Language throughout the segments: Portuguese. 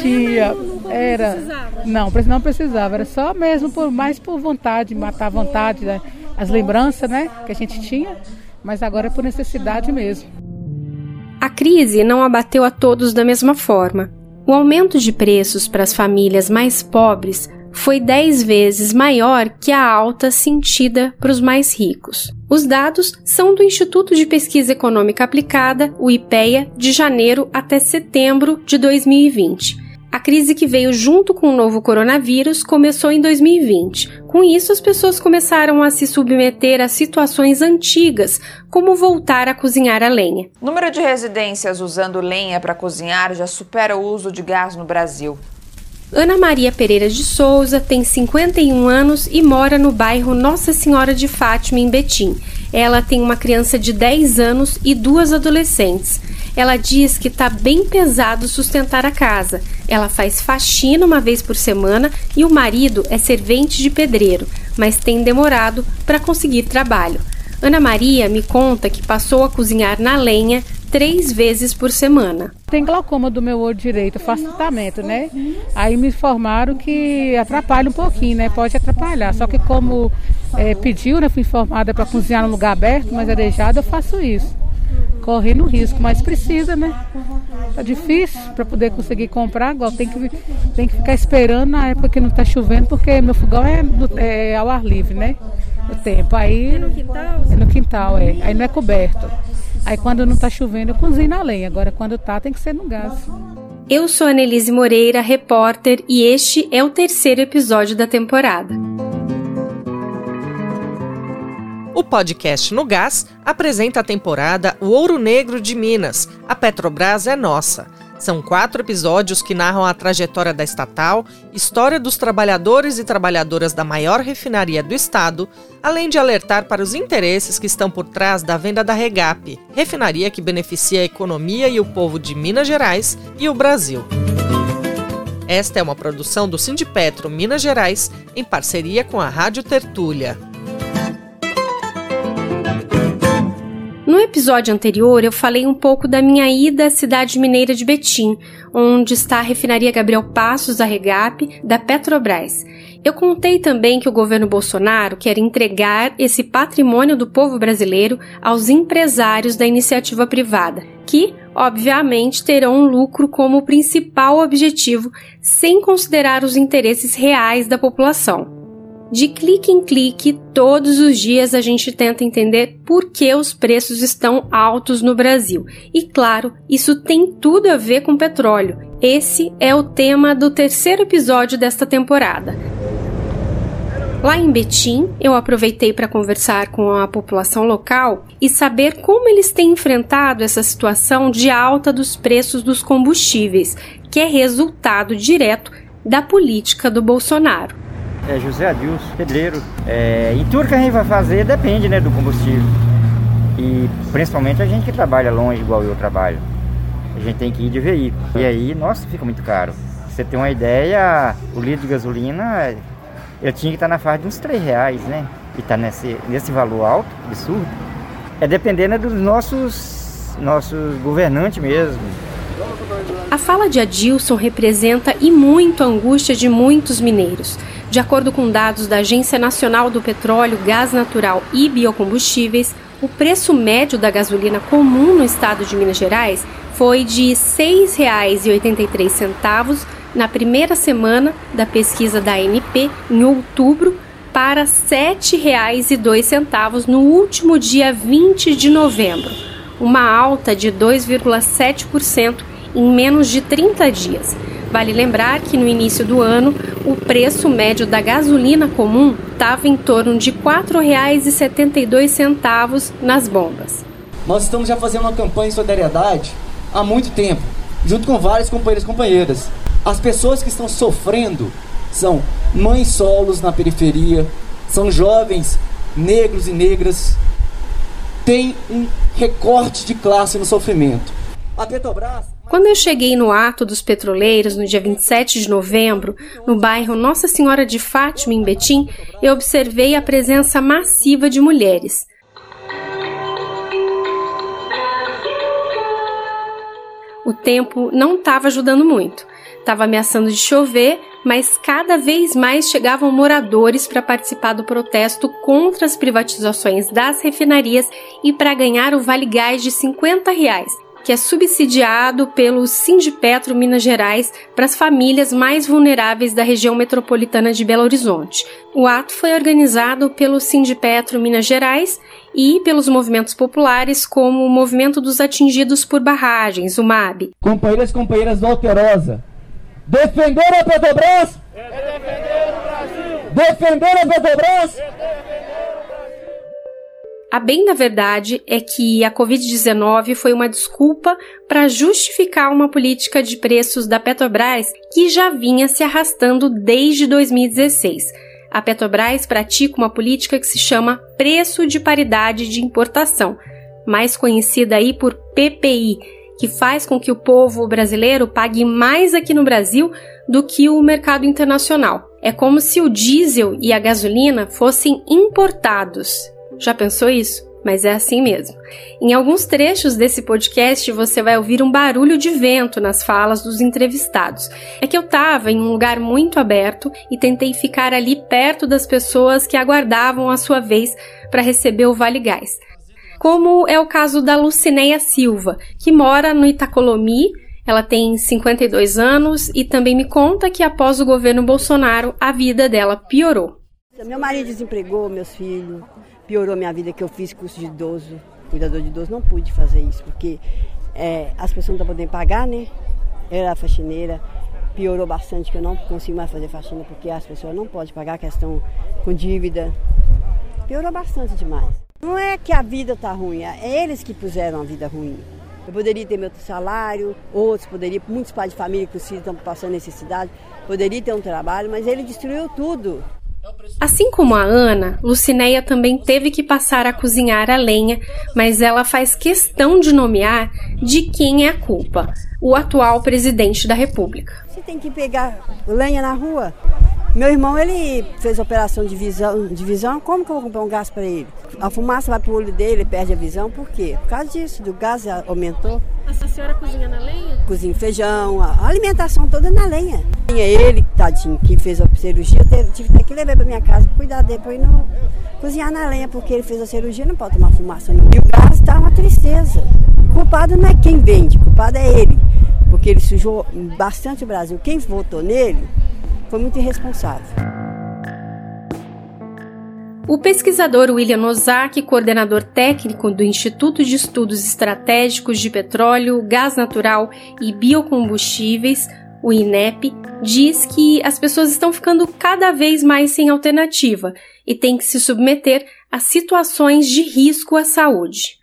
Tinha, não, não, era, precisava. não, não precisava, era só mesmo por mais por vontade, matar a vontade, né? as lembranças, né, que a gente tinha, mas agora é por necessidade mesmo. A crise não abateu a todos da mesma forma. O aumento de preços para as famílias mais pobres foi 10 vezes maior que a alta sentida para os mais ricos. Os dados são do Instituto de Pesquisa Econômica Aplicada, o IPEA, de janeiro até setembro de 2020. A crise que veio junto com o novo coronavírus começou em 2020. Com isso, as pessoas começaram a se submeter a situações antigas, como voltar a cozinhar a lenha. O número de residências usando lenha para cozinhar já supera o uso de gás no Brasil. Ana Maria Pereira de Souza tem 51 anos e mora no bairro Nossa Senhora de Fátima, em Betim. Ela tem uma criança de 10 anos e duas adolescentes. Ela diz que está bem pesado sustentar a casa. Ela faz faxina uma vez por semana e o marido é servente de pedreiro, mas tem demorado para conseguir trabalho. Ana Maria me conta que passou a cozinhar na lenha três vezes por semana. Tem glaucoma do meu olho direito, faço tratamento, né? Aí me informaram que atrapalha um pouquinho, né? Pode atrapalhar. Só que como é, pediu, né? Fui informada para cozinhar num lugar aberto, mas arejado, eu faço isso. Correndo risco, mas precisa, né? Tá difícil para poder conseguir comprar, igual tem que, tem que ficar esperando na época que não tá chovendo, porque meu fogão é, é ao ar livre, né? O tempo. Aí. É no quintal? É no quintal, é. Aí não é coberto. Aí quando não tá chovendo, eu cozinho na lenha. Agora quando tá, tem que ser no gás. Eu sou a Nelise Moreira, repórter, e este é o terceiro episódio da temporada. O podcast No Gás apresenta a temporada O Ouro Negro de Minas. A Petrobras é nossa. São quatro episódios que narram a trajetória da estatal, história dos trabalhadores e trabalhadoras da maior refinaria do estado, além de alertar para os interesses que estão por trás da venda da Regap, refinaria que beneficia a economia e o povo de Minas Gerais e o Brasil. Esta é uma produção do Sindipetro Minas Gerais, em parceria com a Rádio Tertúlia. Episódio anterior, eu falei um pouco da minha ida à cidade mineira de Betim, onde está a refinaria Gabriel Passos da Regap, da Petrobras. Eu contei também que o governo Bolsonaro quer entregar esse patrimônio do povo brasileiro aos empresários da iniciativa privada, que, obviamente, terão um lucro como principal objetivo, sem considerar os interesses reais da população. De clique em clique, todos os dias a gente tenta entender por que os preços estão altos no Brasil. E claro, isso tem tudo a ver com petróleo. Esse é o tema do terceiro episódio desta temporada. Lá em Betim, eu aproveitei para conversar com a população local e saber como eles têm enfrentado essa situação de alta dos preços dos combustíveis, que é resultado direto da política do Bolsonaro é José Adilson, pedreiro. É, e tudo que a gente vai fazer depende né, do combustível. E principalmente a gente que trabalha longe, igual eu trabalho. A gente tem que ir de veículo. E aí, nossa, fica muito caro. você tem uma ideia, o litro de gasolina, eu tinha que estar na faixa de uns 3 reais, né? E está nesse, nesse valor alto, absurdo. É dependendo dos nossos, nossos governantes mesmo. A fala de Adilson representa e muito a angústia de muitos mineiros. De acordo com dados da Agência Nacional do Petróleo, Gás Natural e Biocombustíveis, o preço médio da gasolina comum no estado de Minas Gerais foi de R$ 6,83 na primeira semana da pesquisa da ANP, em outubro, para R$ 7,02 no último dia 20 de novembro, uma alta de 2,7% em menos de 30 dias. Vale lembrar que no início do ano, o preço médio da gasolina comum estava em torno de R$ 4,72 nas bombas. Nós estamos já fazendo uma campanha de solidariedade há muito tempo, junto com vários companheiros e companheiras. As pessoas que estão sofrendo são mães solos na periferia, são jovens negros e negras. Tem um recorte de classe no sofrimento. A Petrobras quando eu cheguei no Ato dos Petroleiros, no dia 27 de novembro, no bairro Nossa Senhora de Fátima, em Betim, eu observei a presença massiva de mulheres. O tempo não estava ajudando muito. estava ameaçando de chover, mas cada vez mais chegavam moradores para participar do protesto contra as privatizações das refinarias e para ganhar o Vale Gás de 50 reais, que é subsidiado pelo Sindipetro Minas Gerais para as famílias mais vulneráveis da região metropolitana de Belo Horizonte. O ato foi organizado pelo Sindipetro Minas Gerais e pelos movimentos populares, como o Movimento dos Atingidos por Barragens, o MAB. Companheiras e companheiras do Alterosa, defender a Petrobras é defender o Brasil! Defender a Petrobras a bem da verdade é que a Covid-19 foi uma desculpa para justificar uma política de preços da Petrobras que já vinha se arrastando desde 2016. A Petrobras pratica uma política que se chama preço de paridade de importação, mais conhecida aí por PPI, que faz com que o povo brasileiro pague mais aqui no Brasil do que o mercado internacional. É como se o diesel e a gasolina fossem importados já pensou isso? Mas é assim mesmo. Em alguns trechos desse podcast você vai ouvir um barulho de vento nas falas dos entrevistados. É que eu estava em um lugar muito aberto e tentei ficar ali perto das pessoas que aguardavam a sua vez para receber o Vale Gás. Como é o caso da Lucinéia Silva, que mora no Itacolomi, ela tem 52 anos e também me conta que após o governo Bolsonaro a vida dela piorou. Meu marido desempregou meus filhos, piorou minha vida que eu fiz curso de idoso, cuidador de idoso, não pude fazer isso, porque é, as pessoas não estão podendo pagar, né? Eu era faxineira, piorou bastante que eu não consigo mais fazer faxina porque as pessoas não podem pagar questão com dívida. Piorou bastante demais. Não é que a vida está ruim, é eles que puseram a vida ruim. Eu poderia ter meu salário, outros poderiam, muitos pais de família que os filhos estão passando necessidade, poderia ter um trabalho, mas ele destruiu tudo. Assim como a Ana, Lucinéia também teve que passar a cozinhar a lenha, mas ela faz questão de nomear de quem é a culpa: o atual presidente da República. Você tem que pegar lenha na rua. Meu irmão, ele fez operação de visão, de visão, como que eu vou comprar um gás para ele? A fumaça vai pro olho dele, ele perde a visão, por quê? Por causa disso, do gás aumentou. A senhora cozinha na lenha? Cozinha feijão, a alimentação toda na lenha. Tinha ele, tadinho, que fez a cirurgia, eu tive que levar para minha casa para cuidar depois não cozinhar na lenha, porque ele fez a cirurgia, não pode tomar fumaça. Não. E o gás está uma tristeza. O culpado não é quem vende, o culpado é ele, porque ele sujou bastante o Brasil. Quem votou nele foi muito irresponsável. O pesquisador William Ozaki, coordenador técnico do Instituto de Estudos Estratégicos de Petróleo, Gás Natural e Biocombustíveis, o INEP, diz que as pessoas estão ficando cada vez mais sem alternativa e têm que se submeter a situações de risco à saúde.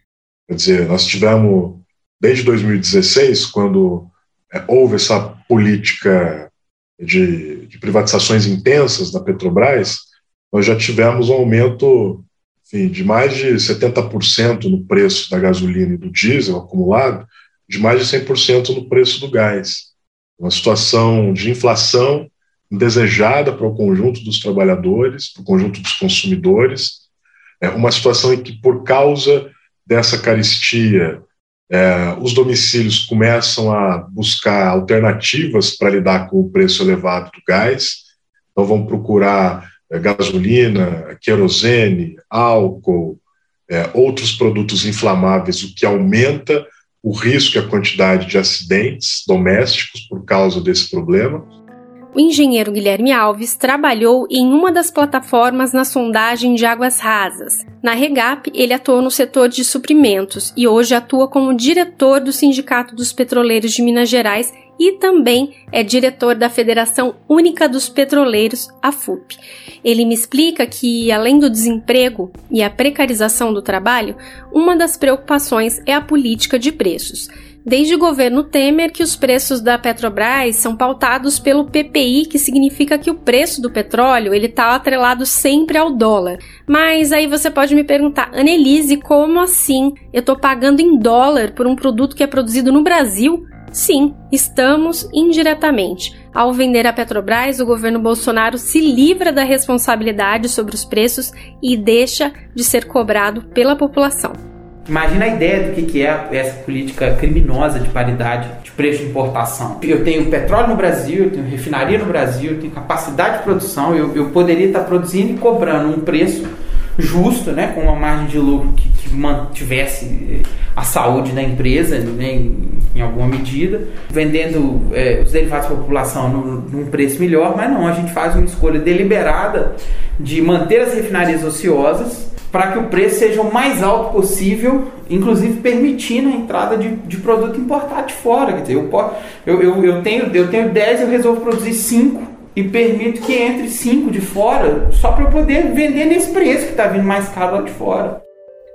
Quer dizer, nós tivemos, desde 2016, quando é, houve essa política de, de, privatizações intensas da Petrobras, nós já tivemos um aumento enfim, de mais de 70% no preço da gasolina e do diesel acumulado, de mais de 100% no preço do gás. Uma situação de inflação indesejada para o conjunto dos trabalhadores, para o conjunto dos consumidores, é uma situação em que, por causa dessa caristia, é, os domicílios começam a buscar alternativas para lidar com o preço elevado do gás, então vão procurar é, gasolina, querosene, álcool, é, outros produtos inflamáveis, o que aumenta o risco e a quantidade de acidentes domésticos por causa desse problema o engenheiro Guilherme Alves trabalhou em uma das plataformas na sondagem de águas rasas. Na Regap, ele atuou no setor de suprimentos e hoje atua como diretor do Sindicato dos Petroleiros de Minas Gerais e também é diretor da Federação Única dos Petroleiros, a FUP. Ele me explica que, além do desemprego e a precarização do trabalho, uma das preocupações é a política de preços desde o governo Temer que os preços da Petrobras são pautados pelo PPI, que significa que o preço do petróleo ele está atrelado sempre ao dólar. Mas aí você pode me perguntar, Annelise, como assim? Eu estou pagando em dólar por um produto que é produzido no Brasil? Sim, estamos indiretamente. Ao vender a Petrobras, o governo Bolsonaro se livra da responsabilidade sobre os preços e deixa de ser cobrado pela população. Imagina a ideia do que é essa política criminosa de paridade de preço de importação. Eu tenho petróleo no Brasil, eu tenho refinaria no Brasil, eu tenho capacidade de produção, eu, eu poderia estar produzindo e cobrando um preço justo, né, com uma margem de lucro que, que mantivesse a saúde da empresa né, em, em alguma medida, vendendo é, os derivados para a população num, num preço melhor, mas não, a gente faz uma escolha deliberada de manter as refinarias ociosas para que o preço seja o mais alto possível, inclusive permitindo a entrada de, de produto importado de fora. Quer dizer, eu, eu, eu, eu, tenho, eu tenho 10, eu resolvo produzir 5 e permito que entre 5 de fora, só para eu poder vender nesse preço que está vindo mais caro lá de fora.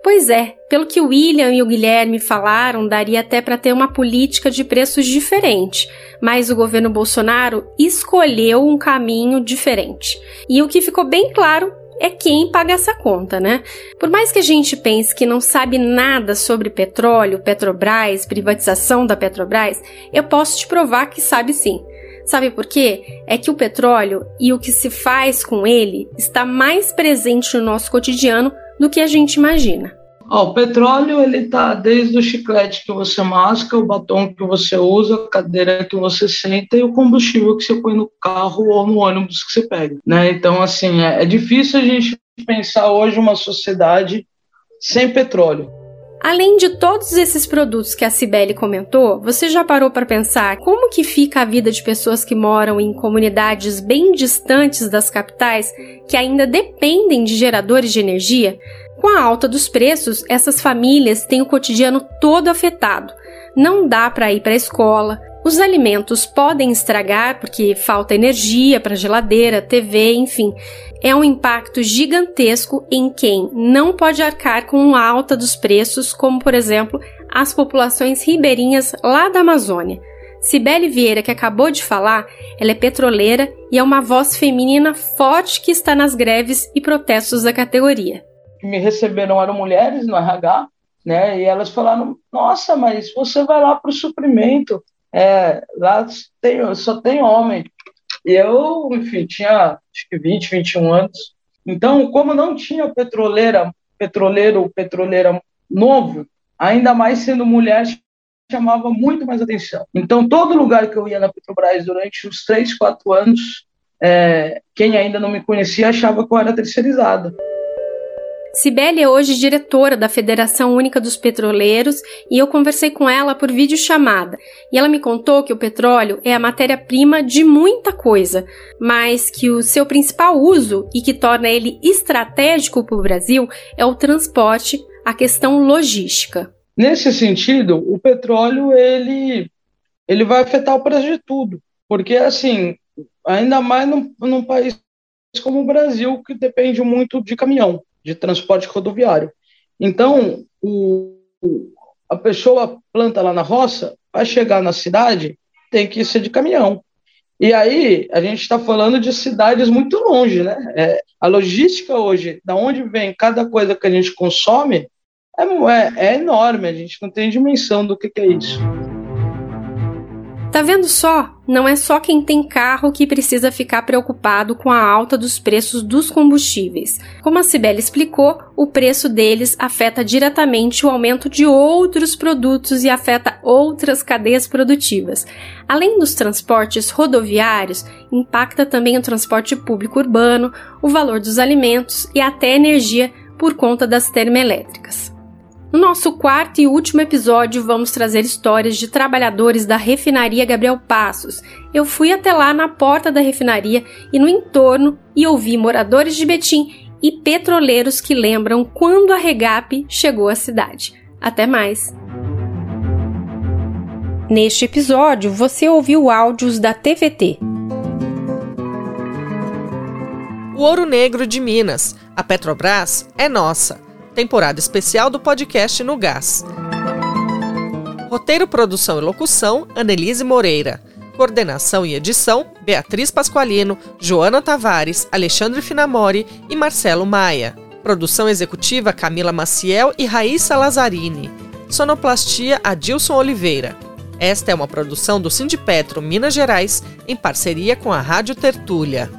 Pois é, pelo que o William e o Guilherme falaram, daria até para ter uma política de preços diferente, mas o governo Bolsonaro escolheu um caminho diferente. E o que ficou bem claro é quem paga essa conta, né? Por mais que a gente pense que não sabe nada sobre petróleo, Petrobras, privatização da Petrobras, eu posso te provar que sabe sim. Sabe por quê? É que o petróleo e o que se faz com ele está mais presente no nosso cotidiano do que a gente imagina. O petróleo ele tá desde o chiclete que você masca, o batom que você usa, a cadeira que você senta e o combustível que você põe no carro ou no ônibus que você pega, né? Então assim é, é difícil a gente pensar hoje uma sociedade sem petróleo. Além de todos esses produtos que a Cibele comentou, você já parou para pensar como que fica a vida de pessoas que moram em comunidades bem distantes das capitais que ainda dependem de geradores de energia? Com a alta dos preços, essas famílias têm o cotidiano todo afetado. Não dá para ir para a escola, os alimentos podem estragar porque falta energia para geladeira, TV, enfim. É um impacto gigantesco em quem não pode arcar com alta dos preços, como por exemplo as populações ribeirinhas lá da Amazônia. Cibele Vieira, que acabou de falar, ela é petroleira e é uma voz feminina forte que está nas greves e protestos da categoria me receberam eram mulheres no RH, né? E elas falaram: Nossa, mas você vai lá para o suprimento, é, lá tem, só tem homem. E eu, enfim, tinha acho que 20, 21 anos. Então, como não tinha petroleira, petroleiro, petroleira novo, ainda mais sendo mulher, chamava muito mais atenção. Então, todo lugar que eu ia na Petrobras durante uns 3, 4 anos, é, quem ainda não me conhecia achava que eu era terceirizada. Cibele é hoje diretora da Federação Única dos Petroleiros e eu conversei com ela por videochamada. E ela me contou que o petróleo é a matéria-prima de muita coisa, mas que o seu principal uso e que torna ele estratégico para o Brasil é o transporte, a questão logística. Nesse sentido, o petróleo ele, ele vai afetar o preço de tudo, porque assim, ainda mais num, num país como o Brasil, que depende muito de caminhão de transporte rodoviário. Então, o, a pessoa planta lá na roça, vai chegar na cidade, tem que ser de caminhão. E aí, a gente está falando de cidades muito longe, né? É, a logística hoje, da onde vem cada coisa que a gente consome, é, é, é enorme, a gente não tem dimensão do que, que é isso. Tá vendo só? Não é só quem tem carro que precisa ficar preocupado com a alta dos preços dos combustíveis. Como a Cibele explicou, o preço deles afeta diretamente o aumento de outros produtos e afeta outras cadeias produtivas. Além dos transportes rodoviários, impacta também o transporte público urbano, o valor dos alimentos e até energia por conta das termoelétricas. No nosso quarto e último episódio, vamos trazer histórias de trabalhadores da refinaria Gabriel Passos. Eu fui até lá na porta da refinaria e no entorno e ouvi moradores de Betim e petroleiros que lembram quando a Regap chegou à cidade. Até mais! Neste episódio, você ouviu áudios da TVT. O Ouro Negro de Minas. A Petrobras é nossa temporada especial do podcast No Gás. Roteiro, produção e locução: Annelise Moreira. Coordenação e edição: Beatriz Pasqualino, Joana Tavares, Alexandre Finamori e Marcelo Maia. Produção executiva: Camila Maciel e Raíssa Lazzarini. Sonoplastia: Adilson Oliveira. Esta é uma produção do Sindipetro Minas Gerais em parceria com a Rádio Tertúlia.